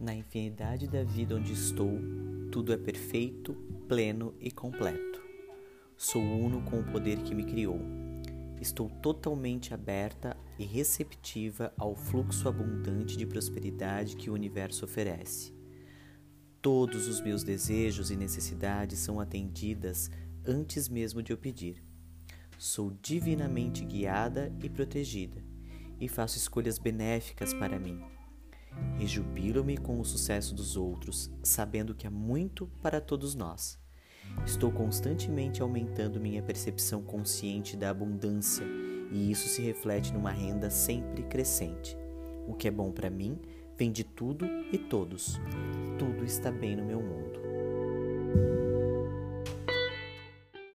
afinidade da vida onde estou, tudo é perfeito, pleno e completo. Sou uno com o poder que me criou. Estou totalmente aberta e receptiva ao fluxo abundante de prosperidade que o universo oferece. Todos os meus desejos e necessidades são atendidas antes mesmo de eu pedir. Sou divinamente guiada e protegida e faço escolhas benéficas para mim. Rejubilo-me com o sucesso dos outros, sabendo que há muito para todos nós. Estou constantemente aumentando minha percepção consciente da abundância e isso se reflete numa renda sempre crescente. O que é bom para mim vem de tudo e todos. Tudo está bem no meu mundo.